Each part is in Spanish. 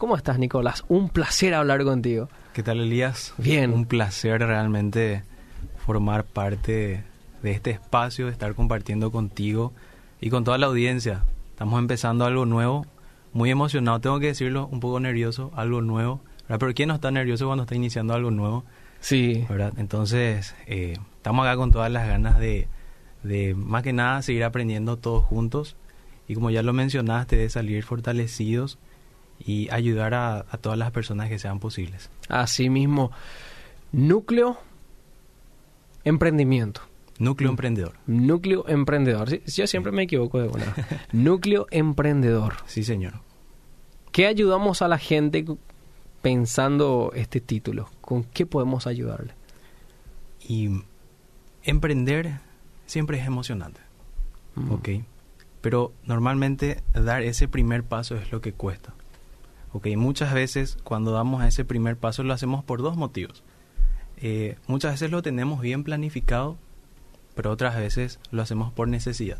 ¿Cómo estás, Nicolás? Un placer hablar contigo. ¿Qué tal, Elías? Bien. Un placer realmente formar parte de este espacio, de estar compartiendo contigo y con toda la audiencia. Estamos empezando algo nuevo, muy emocionado, tengo que decirlo, un poco nervioso, algo nuevo. ¿verdad? Pero ¿quién no está nervioso cuando está iniciando algo nuevo? Sí. ¿verdad? Entonces, eh, estamos acá con todas las ganas de, de, más que nada, seguir aprendiendo todos juntos. Y como ya lo mencionaste, de salir fortalecidos y ayudar a, a todas las personas que sean posibles. Así mismo. Núcleo Emprendimiento. Núcleo emprendedor. Núcleo Emprendedor. Sí, yo siempre me equivoco de una. Núcleo Emprendedor. Sí, señor. ¿Qué ayudamos a la gente pensando este título? ¿Con qué podemos ayudarle? Y emprender siempre es emocionante, Mm. ¿ok? Pero normalmente dar ese primer paso es lo que cuesta. ¿Ok? Muchas veces cuando damos ese primer paso lo hacemos por dos motivos. Eh, muchas veces lo tenemos bien planificado, pero otras veces lo hacemos por necesidad.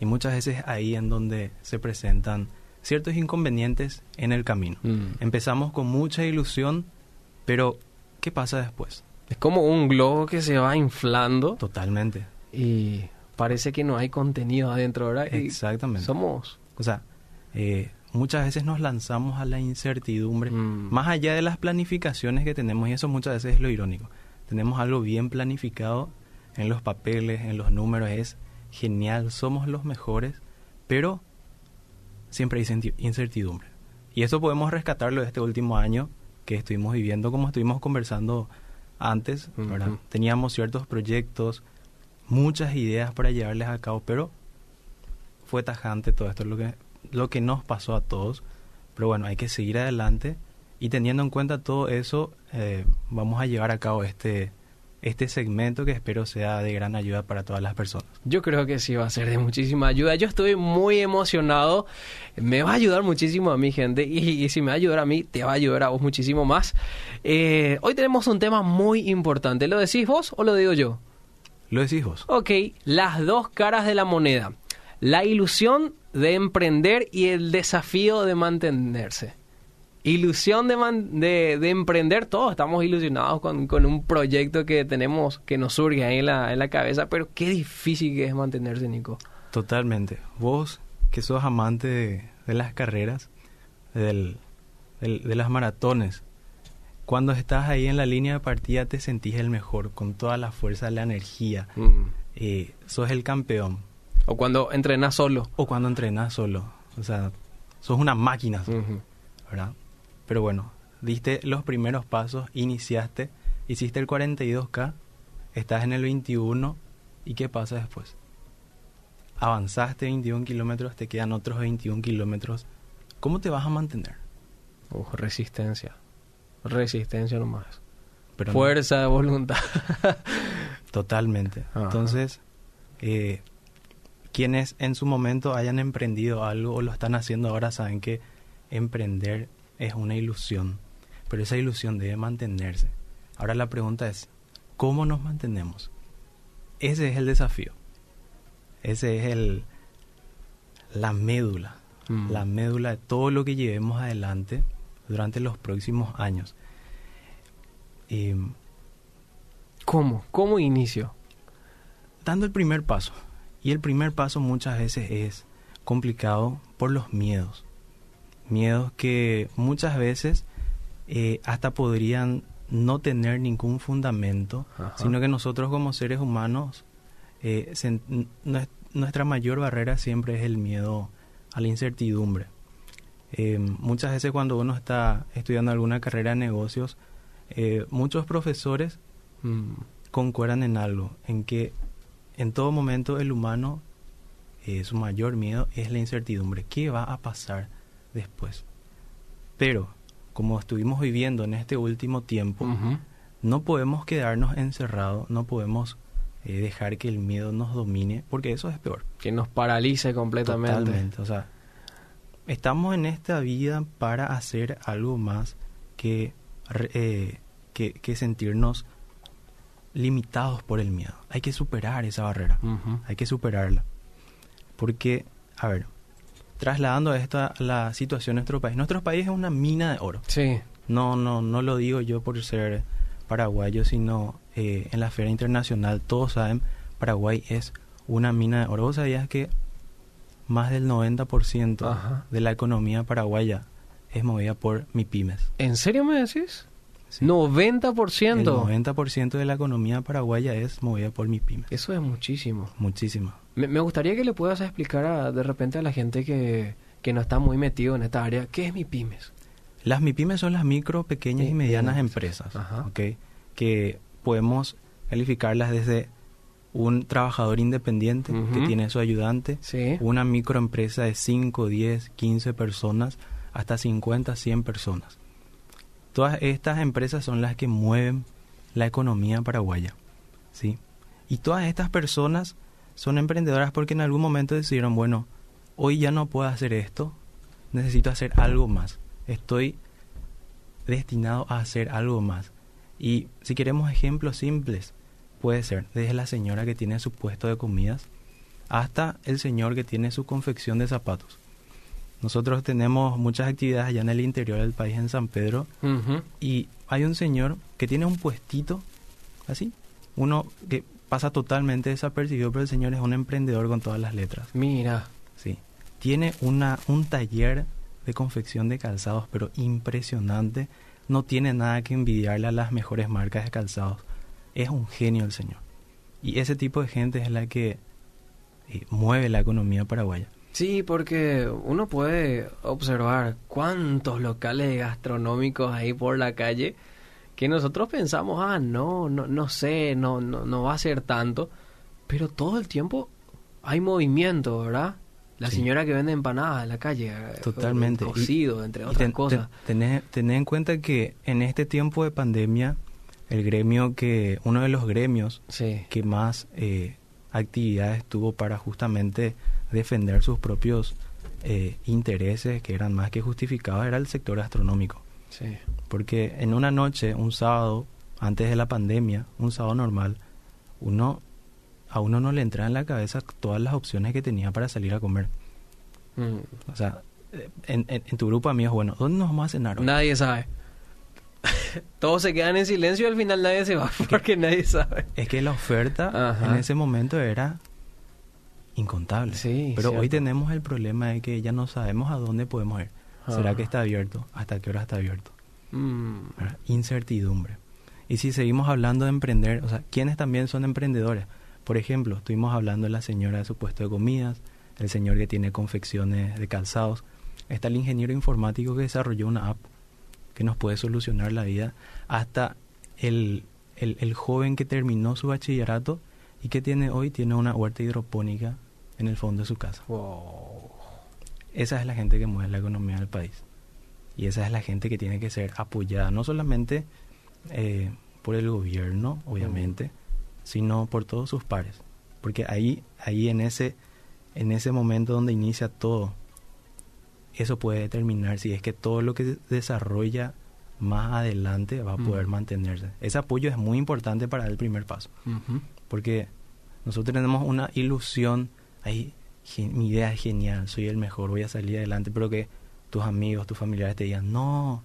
Y muchas veces ahí en donde se presentan ciertos inconvenientes en el camino. Mm. Empezamos con mucha ilusión, pero ¿qué pasa después? Es como un globo que se va inflando Totalmente. y parece que no hay contenido adentro, ¿verdad? Y Exactamente. Somos. O sea, eh, muchas veces nos lanzamos a la incertidumbre, Mm. más allá de las planificaciones que tenemos, y eso muchas veces es lo irónico. Tenemos algo bien planificado en los papeles, en los números, es genial, somos los mejores, pero siempre hay incertidumbre. Y eso podemos rescatarlo de este último año que estuvimos viviendo, como estuvimos conversando antes. Teníamos ciertos proyectos, muchas ideas para llevarles a cabo, pero fue tajante todo esto, lo que, lo que nos pasó a todos. Pero bueno, hay que seguir adelante y teniendo en cuenta todo eso, eh, vamos a llevar a cabo este, este segmento que espero sea de gran ayuda para todas las personas. Yo creo que sí va a ser de muchísima ayuda. Yo estoy muy emocionado. Me va a ayudar muchísimo a mi gente. Y, y si me va a ayudar a mí, te va a ayudar a vos muchísimo más. Eh, hoy tenemos un tema muy importante. ¿Lo decís vos o lo digo yo? Lo decís vos. Ok, las dos caras de la moneda. La ilusión de emprender y el desafío de mantenerse. Ilusión de, man- de, de emprender, todos estamos ilusionados con, con un proyecto que tenemos, que nos surge ahí en la, en la cabeza, pero qué difícil que es mantenerse, Nico. Totalmente. Vos que sos amante de, de las carreras, del, del- de las maratones, cuando estás ahí en la línea de partida te sentís el mejor, con toda la fuerza, la energía. Eh, sos el campeón. O cuando entrenas solo. O cuando entrenas solo. O sea, sos una máquina. ¿verdad? Pero bueno, diste los primeros pasos, iniciaste, hiciste el 42K, estás en el 21, ¿y qué pasa después? Avanzaste 21 kilómetros, te quedan otros 21 kilómetros. ¿Cómo te vas a mantener? Uf, resistencia. Resistencia nomás. Pero no- Fuerza de voluntad. Totalmente. Ajá. Entonces, eh, quienes en su momento hayan emprendido algo o lo están haciendo ahora saben que emprender es una ilusión, pero esa ilusión debe mantenerse. Ahora la pregunta es, ¿cómo nos mantenemos? Ese es el desafío. Ese es el la médula, Mm. la médula de todo lo que llevemos adelante durante los próximos años. Y ¿Cómo? ¿Cómo inicio? dando el primer paso. Y el primer paso muchas veces es complicado por los miedos. Miedos que muchas veces eh, hasta podrían no tener ningún fundamento, Ajá. sino que nosotros como seres humanos, eh, nuestra mayor barrera siempre es el miedo a la incertidumbre. Eh, muchas veces cuando uno está estudiando alguna carrera de negocios, eh, muchos profesores Mm. concuerdan en algo, en que en todo momento el humano, eh, su mayor miedo es la incertidumbre. ¿Qué va a pasar después? Pero, como estuvimos viviendo en este último tiempo, no podemos quedarnos encerrados, no podemos eh, dejar que el miedo nos domine, porque eso es peor. Que nos paralice completamente. Totalmente. O sea, estamos en esta vida para hacer algo más que, eh, que, que sentirnos limitados por el miedo. Hay que superar esa barrera. Hay que superarla. Porque, a ver, trasladando esto a la situación de nuestro país. Nuestro país es una mina de oro. Sí. No, no, no lo digo yo por ser paraguayo, sino eh, en la Feria Internacional todos saben, Paraguay es una mina de oro. ¿Vos sabías que más del 90% Ajá. de la economía paraguaya es movida por MIPIMES? ¿En serio me decís? Sí. 90%. El 90% de la economía paraguaya es movida por MIPIMES. Eso es muchísimo. Muchísimo. Me, me gustaría que le puedas explicar a- de repente a la gente que, que no está muy metido en esta área, ¿qué es mi pymes? Las MIPIMES son las micro, pequeñas y medianas empresas, que podemos calificarlas desde un trabajador independiente que tiene su ayudante, Sí. una microempresa de 5, 10, 15 personas, hasta 50, 100 personas. Todas estas empresas son las que mueven la economía paraguaya, ¿sí? Y todas estas personas son emprendedoras porque en algún momento decidieron, bueno, hoy ya no puedo hacer esto, necesito hacer algo más. Estoy destinado a hacer algo más. Y si queremos ejemplos simples, puede ser desde la señora que tiene su puesto de comidas hasta el señor que tiene su confección de zapatos. Nosotros tenemos muchas actividades allá en el interior del país, en San Pedro, y hay un señor que tiene un puestito, así, uno que pasa totalmente desapercibido, pero el señor es un emprendedor con todas las letras. Mira. Sí. Tiene una, un taller de confección de calzados, pero impresionante. No tiene nada que envidiarle a las mejores marcas de calzados. Es un genio el señor. Y ese tipo de gente es la que eh, mueve la economía paraguaya. Sí, porque uno puede observar cuántos locales gastronómicos hay por la calle que nosotros pensamos, ah, no, no, no sé, no, no, no va a ser tanto, pero todo el tiempo hay movimiento, ¿verdad? La Sí. señora que vende empanadas en la calle, eh, Totalmente. Y- cocido, entre otras ten- cosas. ten- tené en cuenta que en este tiempo de pandemia, el gremio que, uno de los gremios Sí. que más eh, actividades tuvo para justamente defender sus propios eh, intereses, que eran más que justificados, era el sector gastronómico. Sí. Porque en una noche, un sábado, antes de la pandemia, un sábado normal, uno a uno no le entra en la cabeza todas las opciones que tenía para salir a comer. Mm. O sea, eh, en, en- en tu grupo de amigos, bueno, ¿dónde nos vamos a cenar hoy? Nadie sabe. Todos se quedan en silencio y al final nadie se va porque nadie sabe. Es que la oferta Ajá. en ese momento era incontable. Sí, Pero hoy tenemos el problema de que ya no sabemos a dónde podemos ir. ¿Será que está abierto? ¿Hasta qué hora está abierto? Mm. Incertidumbre. Y si seguimos hablando de emprender, o sea, ¿quiénes también son emprendedores? Por ejemplo, estuvimos hablando de la señora de su puesto de comidas, el señor que tiene confecciones de calzados, está el ingeniero informático que desarrolló una app que nos puede solucionar la vida, hasta el, el, el joven que terminó su bachillerato y que tiene hoy tiene una huerta hidropónica en el fondo de su casa. Wow. Esa es la gente que mueve la economía del país. Y esa es la gente que tiene que ser apoyada, no solamente eh, por el gobierno, obviamente, sino por todos sus pares. Porque ahí, ahí en ese, en ese momento donde inicia todo, eso puede determinar si es que todo lo que desarrolla más adelante va a poder Mm. mantenerse. Ese apoyo es muy importante para el primer paso. Porque nosotros tenemos una ilusión, ahí, gen- mi idea es genial, soy el mejor, voy a salir adelante, pero que tus amigos, tus familiares te digan, no,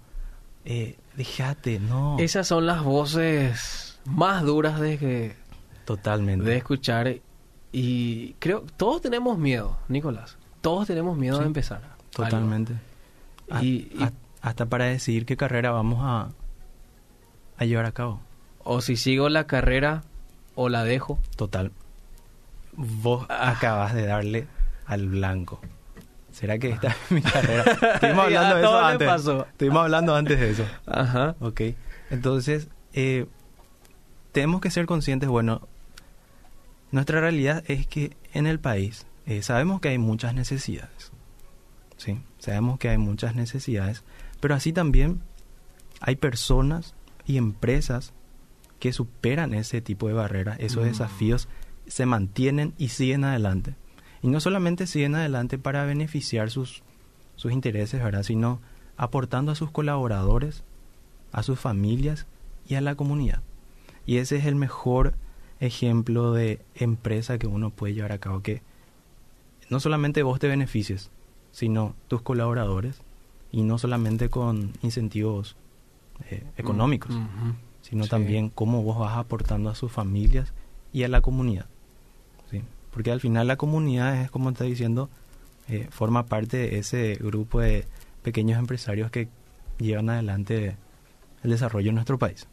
eh, déjate, no. Esas son las voces más duras de que Totalmente. de escuchar y creo todos tenemos miedo, Nicolás. Todos tenemos miedo Sí, de empezar. Totalmente. A- Y- hasta para decidir qué carrera vamos a, a llevar a cabo. O si sigo la carrera o la dejo. Total. Vos Ah. acabas de darle al blanco. ¿Será que esta es mi carrera? Estuvimos hablando de eso antes. pasó. Estuvimos hablando antes de eso. Ajá. Ok. Entonces, eh, tenemos que ser conscientes, bueno, nuestra realidad es que en el país eh, sabemos que hay muchas necesidades. Sí, sabemos que hay muchas necesidades, pero así también hay personas y empresas que superan ese tipo de barreras, esos Mm. desafíos, se mantienen y siguen adelante. Y no solamente siguen adelante para beneficiar sus, sus intereses, ¿verdad? Sino aportando a sus colaboradores, a sus familias y a la comunidad. Y ese es el mejor ejemplo de empresa que uno puede llevar a cabo, que no solamente vos te beneficies, sino tus colaboradores y no solamente con incentivos eh, económicos, Mm, ujú. sino Sí. también cómo vos vas aportando a sus familias y a la comunidad. ¿Sí? Porque al final la comunidad es, como está diciendo, eh, forma parte de ese grupo de pequeños empresarios que llevan adelante el desarrollo en nuestro país.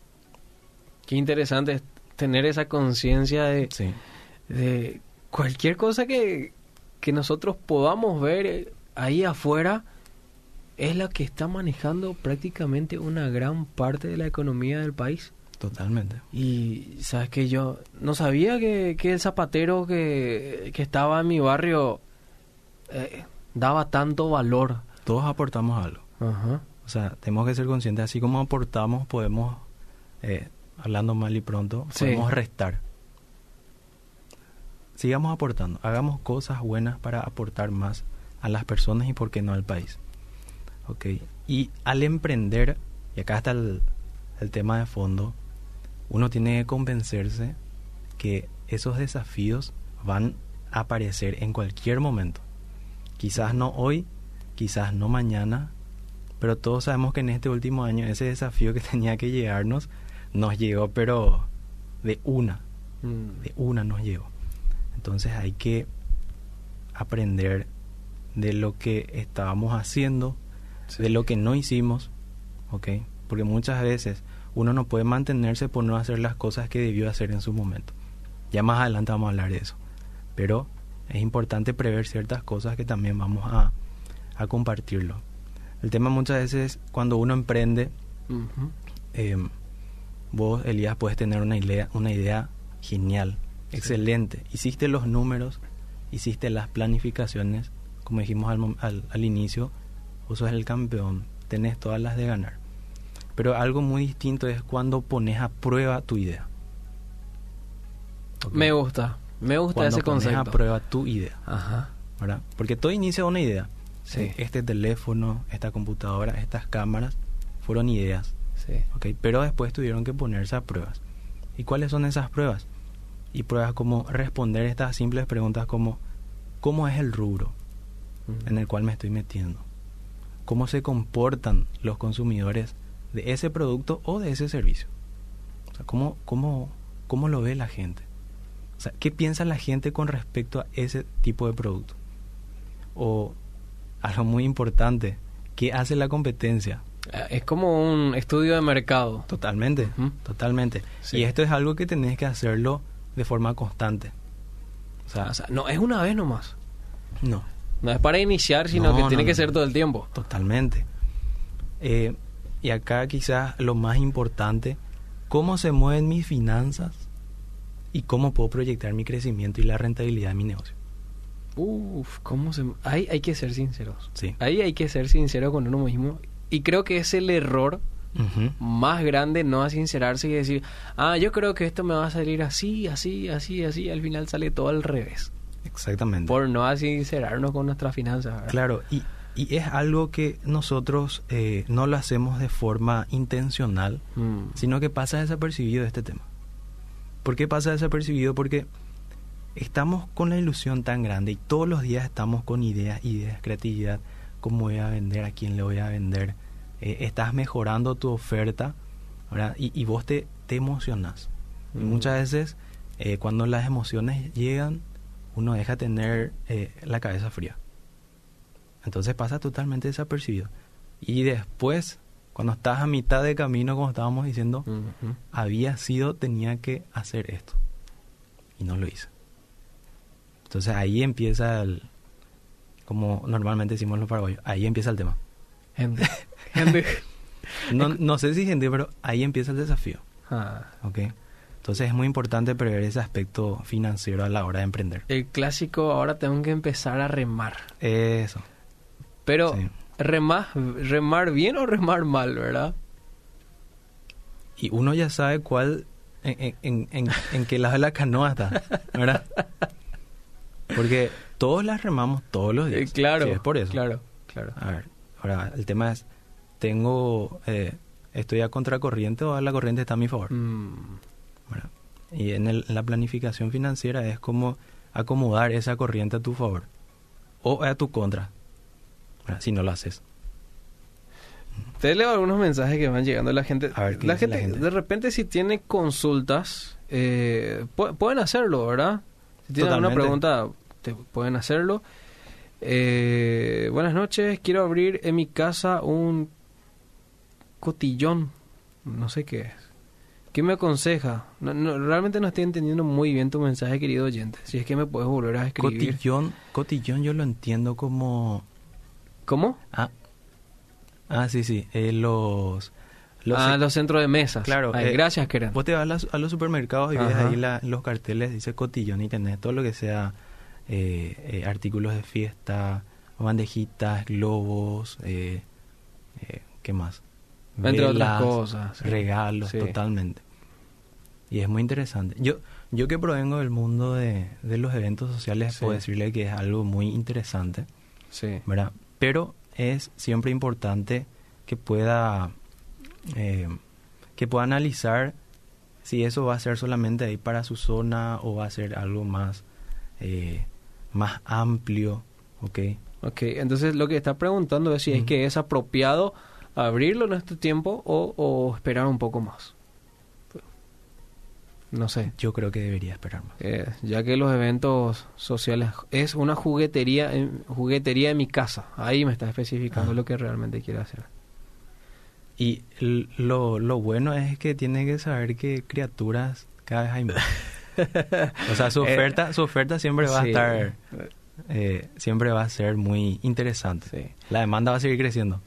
Qué interesante es tener esa conciencia de, Sí, de cualquier cosa que, que nosotros podamos ver eh, ahí afuera es la que está manejando prácticamente una gran parte de la economía del país. Totalmente. Y sabes que yo no sabía que, que el zapatero que, que estaba en mi barrio eh, daba tanto valor. Todos aportamos algo. Ajá. O sea, tenemos que ser conscientes, así como aportamos, podemos, eh, hablando mal y pronto, Sí. podemos restar. Sigamos aportando, hagamos cosas buenas para aportar más a las personas y por qué no al país. Ok, y al emprender, y acá está el, el tema de fondo, uno tiene que convencerse que esos desafíos van a aparecer en cualquier momento. Quizás no hoy, quizás no mañana, pero todos sabemos que en este último año ese desafío que tenía que llegarnos nos llegó, pero de una, Mm. de una nos llegó. Entonces hay que aprender de lo que estábamos haciendo, Sí. de lo que no hicimos, ¿ok? Porque muchas veces uno no puede mantenerse por no hacer las cosas que debió hacer en su momento. Ya más adelante vamos a hablar de eso. Pero es importante prever ciertas cosas que también vamos a, a compartirlo. El tema muchas veces cuando uno emprende, eh, vos, Elías, puedes tener una idea, una idea genial, Sí. excelente. Hiciste los números, hiciste las planificaciones, como dijimos al, al, al inicio, vos sos el campeón, tenés todas las de ganar. Pero algo muy distinto es cuando pones a prueba tu idea. Me gusta, me gusta Cuando ese pones concepto. a prueba tu idea, Ajá. ¿verdad? Porque todo inicia una idea. Sí. Este teléfono, esta computadora, estas cámaras, fueron ideas. Sí. ¿ok? Pero después tuvieron que ponerse a pruebas. ¿Y cuáles son esas pruebas? Y pruebas como responder estas simples preguntas como ¿cómo es el rubro en el cual me estoy metiendo? ¿Cómo se comportan los consumidores de ese producto o de ese servicio? O sea, ¿cómo, cómo, cómo lo ve la gente? O sea, ¿qué piensa la gente con respecto a ese tipo de producto? O algo muy importante, ¿qué hace la competencia? Eh, Es como un estudio de mercado. Totalmente, totalmente. Sí. Y esto es algo que tenés que hacerlo de forma constante. O sea, O sea, no es una vez nomás. no, No es para iniciar, sino No, que no, tiene que ser todo el tiempo. totalmente. Eh, y acá quizás lo más importante, cómo se mueven mis finanzas y cómo puedo proyectar mi crecimiento y la rentabilidad de mi negocio. Uf, ¿cómo se...? Ahí hay que ser sinceros. Sí. Ahí hay que ser sincero con uno mismo. Y creo que es el error más grande no sincerarse y decir, ah, yo creo que esto me va a salir así, así, así, así. y al final sale todo al revés. Exactamente. Por no sincerarnos con nuestras finanzas. ¿verdad? Claro, y, y es algo que nosotros eh, no lo hacemos de forma intencional, Mm. sino que pasa desapercibido este tema. ¿Por qué pasa desapercibido? Porque estamos con la ilusión tan grande y todos los días estamos con ideas, ideas, creatividad, cómo voy a vender, a quién le voy a vender. Eh, estás mejorando tu oferta ¿verdad? Y, y vos te, te emocionas. Y Mm. muchas veces eh, cuando las emociones llegan, uno deja tener eh, la cabeza fría. Entonces pasa totalmente desapercibido. Y después, cuando estás a mitad de camino, como estábamos diciendo, había sido, tenía que hacer esto. Y no lo hice. Entonces ahí empieza el, como normalmente decimos los paraguayos, ahí empieza el tema. Gente. Gente. No, no sé si gente, pero ahí empieza el desafío. Ah. ¿ok? Entonces es muy importante prever ese aspecto financiero a la hora de emprender. El clásico, ahora tengo que empezar a remar. Eso. Pero, Sí. remar, remar bien o remar mal, ¿verdad? Y uno ya sabe cuál, en, en, en, en qué lado de la canoa está, ¿verdad? Porque todos las remamos todos los Eh, días. claro. Sí, es por eso. Claro, claro. A ver, ahora el tema es, tengo, eh, estoy a contracorriente o a la corriente está a mi favor. Mm, ¿verdad? Y en, el- en la planificación financiera es como acomodar esa corriente a tu favor o a tu contra. Si no lo haces. Te leo algunos mensajes que van llegando la gente. A ver, ¿qué la, gente la gente? de repente, si tiene consultas, eh, pu- pueden hacerlo, ¿verdad? Si tienen alguna pregunta, te pueden hacerlo. Eh, buenas noches, quiero abrir en mi casa un cotillón. No sé qué es. ¿Qué me aconseja? No, no, realmente no estoy entendiendo muy bien tu mensaje, querido oyente. Si es que me puedes volver a escribir. Cotillón, cotillón yo lo entiendo como... ¿Cómo? Ah, ah sí, sí. eh, los... los ah, los centros de mesas. Claro, Ay, eh, gracias, Keren. Vos te vas a, a los supermercados y ves ahí la- los carteles, dice cotillón y tenés todo lo que sea eh, eh, artículos de fiesta, bandejitas, globos, eh, eh, ¿qué más? Entre otras cosas. Regalos, Sí. totalmente. Y es muy interesante. Yo, yo que provengo del mundo de, de los eventos sociales, Sí. puedo decirle que es algo muy interesante. Sí. ¿verdad? Pero es siempre importante que pueda eh, que pueda analizar si eso va a ser solamente ahí para su zona o va a ser algo más eh, más amplio, ¿ok? Ok, entonces lo que está preguntando es si es que es apropiado abrirlo en este tiempo o, o esperar un poco más. No sé, Yo creo que debería esperar más. eh, ya que los eventos sociales es una juguetería, en, juguetería en mi casa. Ahí me está especificando Ah. lo que realmente quiere hacer. Y lo, lo bueno es que tiene que saber que criaturas cada vez hay más. o sea, su Eh, oferta, su oferta siempre va sí. a estar, eh, siempre va a ser muy interesante. Sí. La demanda va a seguir creciendo.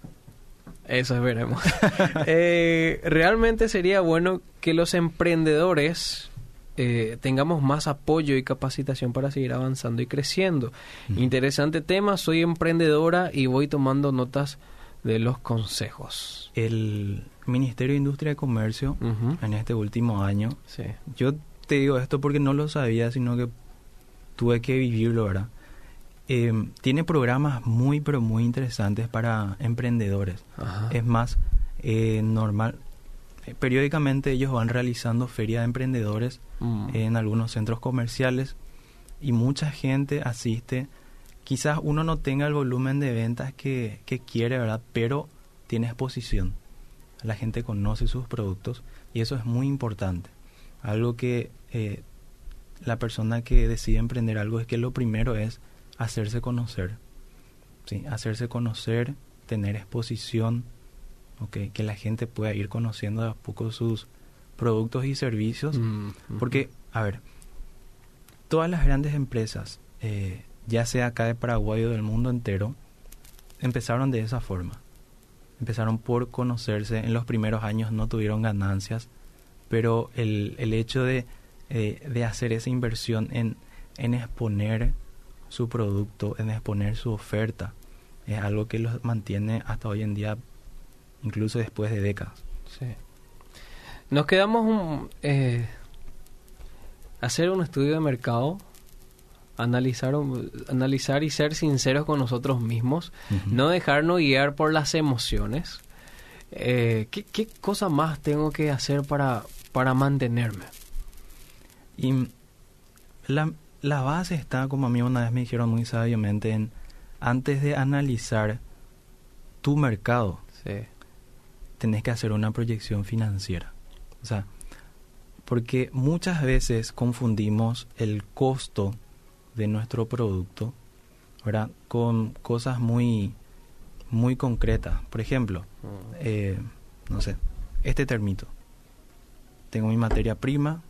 Eso veremos. Eh, realmente sería bueno que los emprendedores eh, tengamos más apoyo y capacitación para seguir avanzando y creciendo. Interesante tema, soy emprendedora y voy tomando notas de los consejos. El Ministerio de Industria y Comercio en este último año, Sí. yo te digo esto porque no lo sabía, sino que tuve que vivirlo, ¿verdad? Eh, tiene programas muy, pero muy interesantes para emprendedores. Ajá. Es más, eh, normal, eh, periódicamente ellos van realizando feria de emprendedores Mm. en algunos centros comerciales y mucha gente asiste. Quizás uno no tenga el volumen de ventas que, que quiere, ¿verdad? Pero tiene exposición. La gente conoce sus productos y eso es muy importante. Algo que eh, la persona que decide emprender algo es que lo primero es hacerse conocer. ¿sí? Hacerse conocer, tener exposición, ¿ok? que la gente pueda ir conociendo de a poco sus productos y servicios. Mm. Porque, a ver, todas las grandes empresas, eh, ya sea acá de Paraguay o del mundo entero, empezaron de esa forma. Empezaron por conocerse, en los primeros años no tuvieron ganancias, pero el, el hecho de, eh, de hacer esa inversión en, en exponer su producto, en exponer su oferta, es algo que los mantiene hasta hoy en día, incluso después de décadas. Sí. Nos quedamos un, eh, hacer un estudio de mercado, analizar, un- analizar y ser sinceros con nosotros mismos, no dejarnos guiar por las emociones. Eh, ¿qué, qué cosa más tengo que hacer para, para mantenerme? Y la, la base está, como a mí una vez me dijeron muy sabiamente, en antes de analizar tu mercado, Sí. tenés que hacer una proyección financiera. O sea, porque muchas veces confundimos el costo de nuestro producto, ¿verdad? Con cosas muy, muy concretas. Por ejemplo, eh, no sé, este termito. Tengo mi materia prima,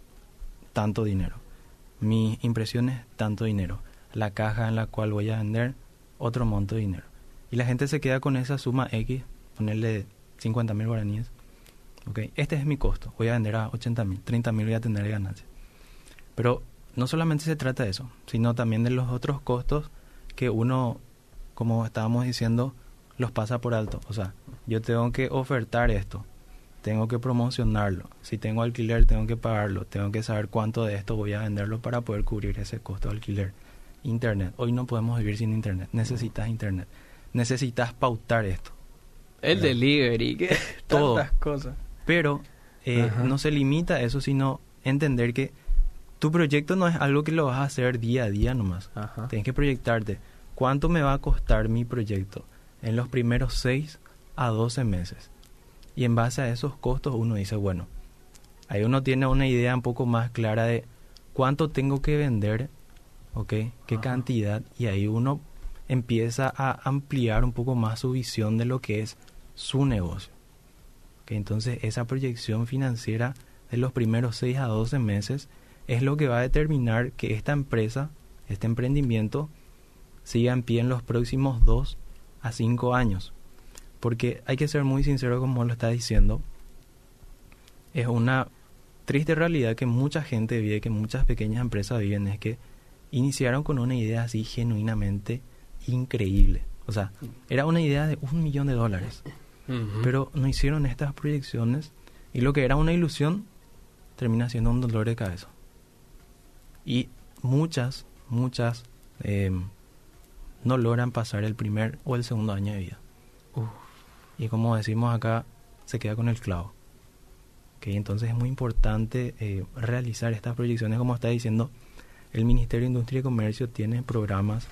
tanto dinero. Mis impresiones, tanto dinero. La caja en la cual voy a vender, otro monto de dinero. Y la gente se queda con esa suma X, ponerle 50 mil guaraníes. Ok, este es mi costo. Voy a vender a 80 mil, 30 mil voy a tener de ganancia. Pero no solamente se trata de eso, sino también de los otros costos que uno, como estábamos diciendo, los pasa por alto. O sea, yo tengo que ofertar esto, tengo que promocionarlo. Si tengo alquiler, tengo que pagarlo, tengo que saber cuánto de esto voy a venderlo para poder cubrir ese costo de alquiler. Internet. Hoy no podemos vivir sin internet. Necesitas internet. Necesitas pautar esto. El ¿verdad? delivery, que Todo. tantas cosas. Pero eh, no se limita a eso, sino entender que tu proyecto no es algo que lo vas a hacer día a día nomás. Ajá. Tienes que proyectarte. ¿Cuánto me va a costar mi proyecto? en los primeros 6 a 12 meses. Y en base a esos costos uno dice, bueno, ahí uno tiene una idea un poco más clara de cuánto tengo que vender, ¿ok? ¿Qué cantidad? Y ahí uno empieza a ampliar un poco más su visión de lo que es su negocio. Entonces esa proyección financiera de los primeros 6 a 12 meses es lo que va a determinar que esta empresa, este emprendimiento, siga en pie en los próximos 2 a 5 años. Porque hay que ser muy sincero como lo está diciendo. Es una triste realidad que mucha gente vive, que muchas pequeñas empresas viven, es que iniciaron con una idea así genuinamente increíble. O sea, era una idea de un millón de dólares. Pero no hicieron estas proyecciones y lo que era una ilusión termina siendo un dolor de cabeza. Y muchas, muchas em, no logran pasar el primer o el segundo año de vida. Y como decimos acá, se queda con el clavo. Okay, entonces es muy importante eh, realizar estas proyecciones, como está diciendo, el Ministerio de Industria y Comercio tiene programas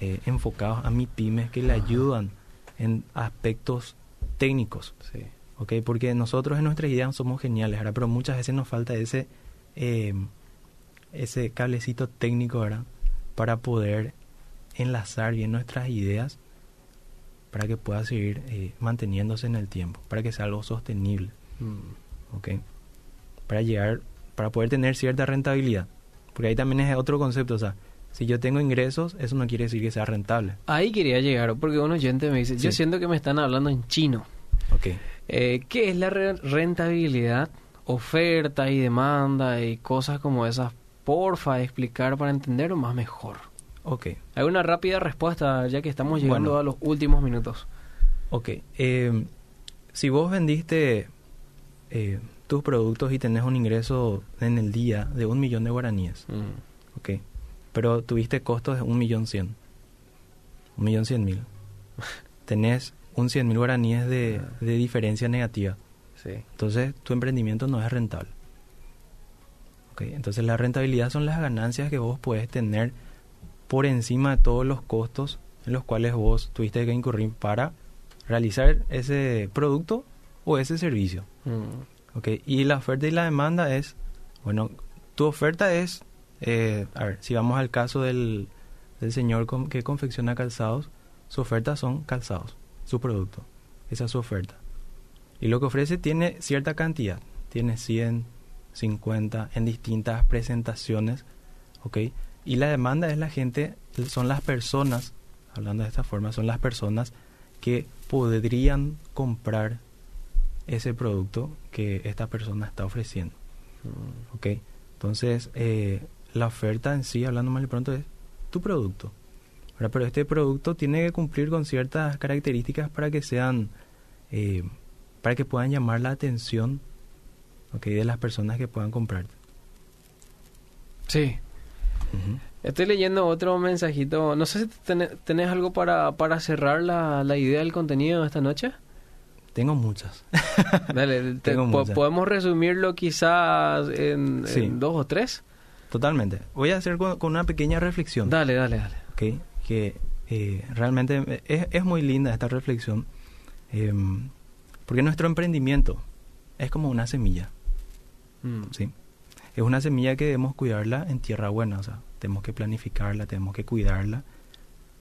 eh, enfocados a MIPIMES que le ayudan en aspectos técnicos. Sí. Okay, porque nosotros en nuestras ideas somos geniales, ¿verdad? pero muchas veces nos falta ese, eh, ese cablecito técnico ¿verdad? para poder enlazar bien nuestras ideas para que pueda seguir eh, manteniéndose en el tiempo, para que sea algo sostenible. Mm. ¿Ok? Para llegar, para poder tener cierta rentabilidad. Porque ahí también es otro concepto, o sea, si yo tengo ingresos, eso no quiere decir que sea rentable. Ahí quería llegar, porque un oyente me dice, yo siento que me están hablando en chino. Ok. Eh, ¿Qué es la rentabilidad? Oferta y demanda y cosas como esas. Porfa, explicar para entender más mejor. Ok. Hay una rápida respuesta ya que estamos llegando a los últimos minutos. Ok. Eh, si vos vendiste eh, tus productos y tenés un ingreso en el día de un millón de guaraníes, mm. ok, pero tuviste costos de un millón cien, un millón cien mil, tenés un cien mil guaraníes de, ah. de diferencia negativa. Sí. Entonces tu emprendimiento no es rentable. Okay, entonces la rentabilidad son las ganancias que vos puedes tener por encima de todos los costos en los cuales vos tuviste que incurrir para realizar ese producto o ese servicio. Mm. Okay. Y la oferta y la demanda es, bueno, tu oferta es, eh, a ver, si vamos al caso del, del señor que confecciona calzados, su oferta son calzados, su producto, esa es su oferta. Y lo que ofrece tiene cierta cantidad, tiene 100, 50 en distintas presentaciones, ¿ok? Y la demanda es la gente, son las personas, hablando de esta forma, son las personas que podrían comprar ese producto que esta persona está ofreciendo. Mm. ¿Ok? Entonces, eh, la oferta en sí, hablando mal y pronto, es tu producto. Pero este producto tiene que cumplir con ciertas características para que sean, eh, para que puedan llamar la atención ¿okay? de las personas que puedan comprar. Sí, Estoy leyendo otro mensajito. No sé si tenés, algo para, para cerrar la, la idea del contenido de esta noche. Tengo muchas. Dale, podemos resumirlo quizás en, dos o tres. Totalmente. Voy a hacer con, una pequeña reflexión. Dale, dale, dale. Okay. Que eh, realmente es, es, muy linda esta reflexión. Em, porque nuestro emprendimiento es como una semilla. Mm. ¿sí? Es una semilla que debemos cuidarla en tierra buena, o sea, tenemos que planificarla, tenemos que cuidarla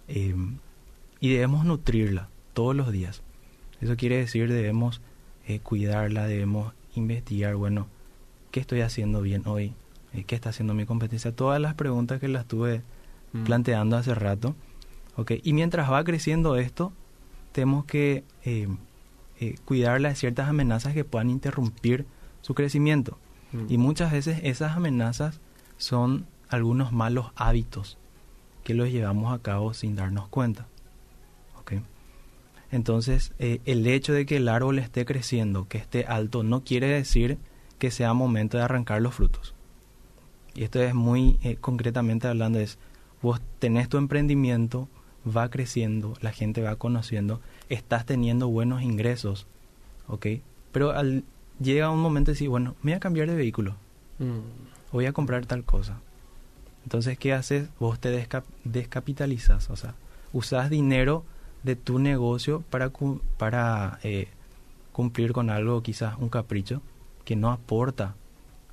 eh, y debemos nutrirla todos los días. Eso quiere decir debemos eh, cuidarla, debemos investigar, bueno, ¿qué estoy haciendo bien hoy? Eh, ¿Qué está haciendo mi competencia? Todas las preguntas que las estuve mm. planteando hace rato. Okay. Y mientras va creciendo esto, tenemos que cuidarla de ciertas amenazas que puedan interrumpir su crecimiento. Y muchas veces esas amenazas son algunos malos hábitos que los llevamos a cabo sin darnos cuenta. Entonces, eh, el hecho de que el árbol esté creciendo, que esté alto, no quiere decir que sea momento de arrancar los frutos. Y esto es muy eh, concretamente hablando, es vos tenés tu emprendimiento, va creciendo, la gente va conociendo, estás teniendo buenos ingresos, ¿ok? Pero al llega un momento de decir, bueno, me voy a cambiar de vehículo. Mm. Voy a comprar tal cosa. Entonces, ¿qué haces? Vos te descapitalizas, o sea, usás dinero de tu negocio para, cu- para eh, cumplir con algo, quizás un capricho, que no aporta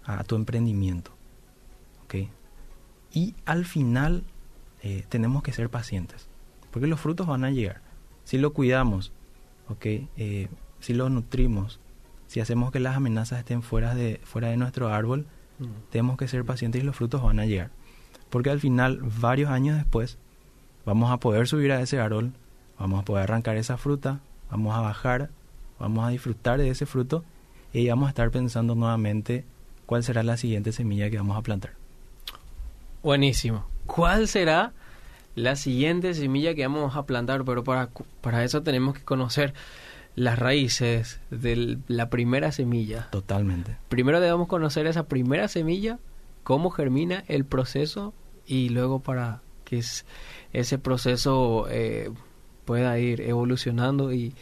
a tu emprendimiento. ¿ok? Y al final eh, tenemos que ser pacientes, porque los frutos van a llegar. Si lo cuidamos, ¿ok? Eh, si lo nutrimos, si hacemos que las amenazas estén fuera de, fuera de nuestro árbol, tenemos que ser pacientes y los frutos van a llegar. Porque al final, varios años después, vamos a poder subir a ese árbol, vamos a poder arrancar esa fruta, vamos a bajar, vamos a disfrutar de ese fruto y vamos a estar pensando nuevamente cuál será la siguiente semilla que vamos a plantar. Buenísimo. ¿Cuál será la siguiente semilla que vamos a plantar? Pero para, para eso tenemos que conocer las raíces de la primera semilla. Totalmente. Primero debemos conocer esa primera semilla, cómo germina el proceso y luego para que es- ese proceso eh, pueda ir evolucionando y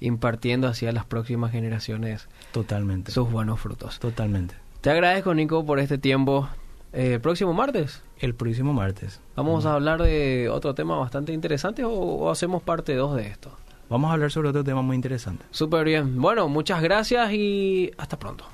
impartiendo hacia las próximas generaciones Totalmente. sus buenos frutos. Totalmente. Te agradezco, Nico, por este tiempo. Eh, el próximo martes El próximo martes. vamos a hablar de otro tema bastante interesante o, o hacemos parte 2 de esto. Vamos a hablar sobre otro tema muy interesante. Súper bien. Bueno, muchas gracias y hasta pronto.